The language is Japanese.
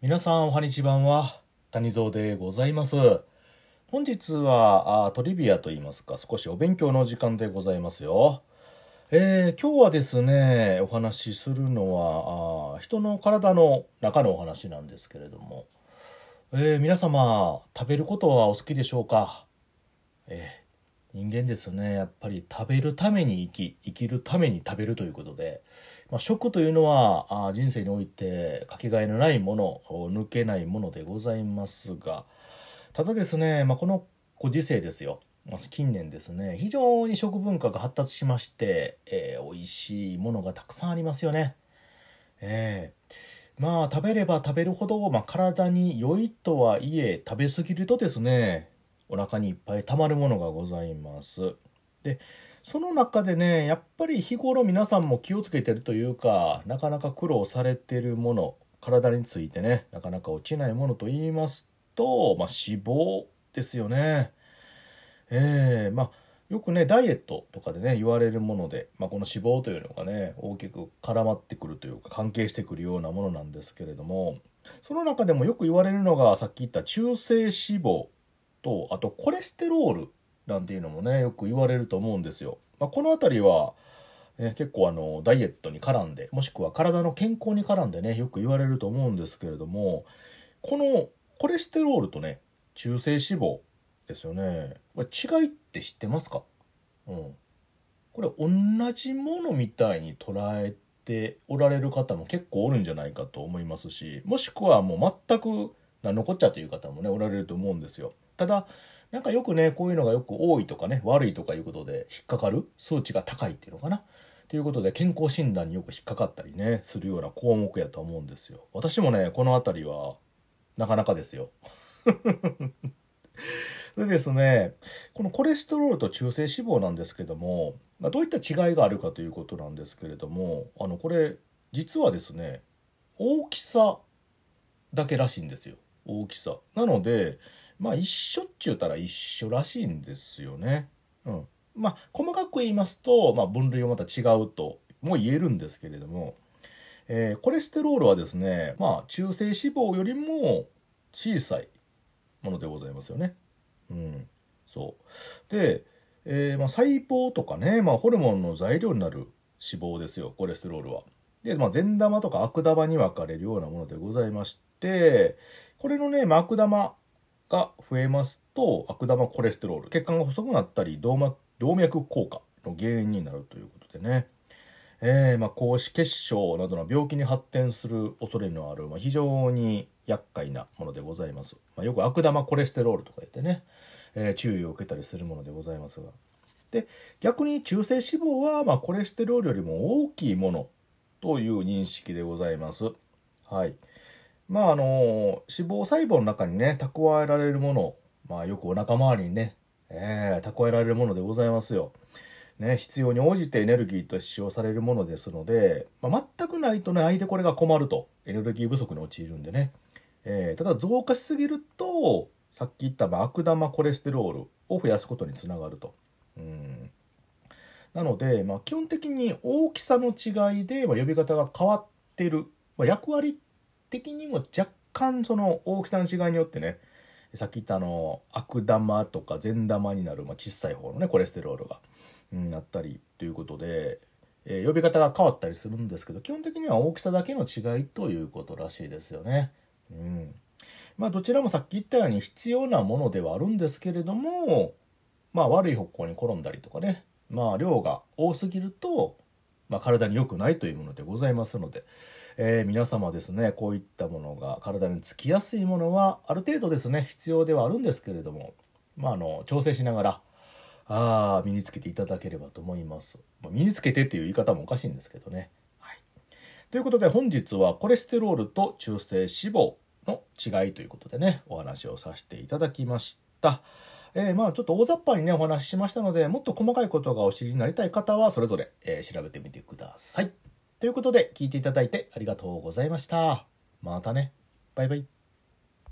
皆さんおはにちばんは。谷蔵でございます。本日はトリビアといいますか少しお勉強の時間でございますよ。えー、今日はですねお話しするのはあ人の体の中のお話なんですけれども、えー、皆様食べることはお好きでしょうか、えー、人間ですね。やっぱり食べるために生き生きるために食べるということで。まあ、食というのはあ人生においてかけがえのないもの抜けないものでございますがただですね、まあ、このご時世ですよ、近年ですね非常に食文化が発達しまして、えー、美味しいものがたくさんありますよね。えー、まあ食べれば食べるほど、まあ、体に良いとはいえ食べ過ぎるとですねお腹にいっぱいたまるものがございます。でその中でねやっぱり日頃皆さんも気をつけてるというかなかなか苦労されてるもの体についてねなかなか落ちないものと言いますと、まあ、脂肪ですよね。えー、まあよくねダイエットとかでね言われるもので、まあ、この脂肪というのがね大きく絡まってくるというか関係してくるようなものなんですけれどもその中でもよく言われるのがさっき言った中性脂肪とあとコレステロールなんていうのもねよく言われると思うんですよ。まあ、この辺りは、ね、結構あのダイエットに絡んでもしくは体の健康に絡んでねよく言われると思うんですけれどもこのコレステロールとね中性脂肪ですよねこれ違いって知ってますか、うん、これ同じものみたいに捉えておられる方も結構おるんじゃないかと思いますしもしくはもう全く何のこっちゃという方もねおられると思うんですよ。ただなんかよくね、こういうのがよく多いとかね、悪いとかいうことで引っかかる、数値が高いっていうのかな。ということで健康診断によく引っかかったりね、するような項目やと思うんですよ。私もね、この辺りはなかなかですよ。でですね、このコレステロールと中性脂肪なんですけども、まあ、どういった違いがあるかということなんですけれども、あの、これ、実はですね、大きさだけらしいんですよ。大きさ。なので、まあ一緒っちゅうたら一緒らしいんですよね。うん。まあ細かく言いますと、まあ、分類はまた違うとも言えるんですけれども、えー、コレステロールはですね、まあ中性脂肪よりも小さいものでございますよね。うん。そう。で、えー、まあ、細胞とかね、まあ、ホルモンの材料になる脂肪ですよ、コレステロールは。で、まあ、善玉とか悪玉に分かれるようなものでございまして、これのね、まあ、悪玉が増えますと悪玉コレステロール血管が細くなったり動脈動脈硬化の原因になるということでね、えーまあ、高脂血症などの病気に発展する恐れのある、まあ、非常に厄介なものでございます、まあ、よく悪玉コレステロールとか言ってね、えー、注意を受けたりするものでございますが。で逆に中性脂肪は、まあ、コレステロールよりも大きいものという認識でございます。はい。まああの脂肪細胞の中にね蓄えられるものまあよくお腹周りにね、えー、蓄えられるものでございますよ。ね、必要に応じてエネルギーと使用されるものですので、まあ、全くないとね相手これが困るとエネルギー不足に陥るんでね、えー、ただ増加しすぎるとさっき言った悪玉コレステロールを増やすことにつながると。うんなので、まあ、基本的に大きさの違いで、まあ、呼び方が変わってる、まあ、役割的にも若干その大きさの違いによってねさっき言ったあの悪玉とか善玉になる、まあ、小さい方のねコレステロールが、うん、なったりということで、えー、呼び方が変わったりするんですけど基本的には大きさだけの違いということらしいですよね。うんまあ、どちらもさっき言ったように必要なものではあるんですけれども、まあ、悪い方向に転んだりとかね、まあ、量が多すぎると、まあ、体に良くないというものでございますので、えー、皆様ですねこういったものが体につきやすいものはある程度ですね必要ではあるんですけれども、まあ、あの調整しながらあ身につけていただければと思います。まあ、身につけてっていう言い方もおかしいんですけどね。はい、ということで本日はコレステロールと中性脂肪の違いということでねお話をさせていただきました。えー、まあちょっと大雑把にねお話ししましたのでもっと細かいことがお知りになりたい方はそれぞれ、え、調べてみてください。ということで聞いていただいてありがとうございました。またね。バイバイ。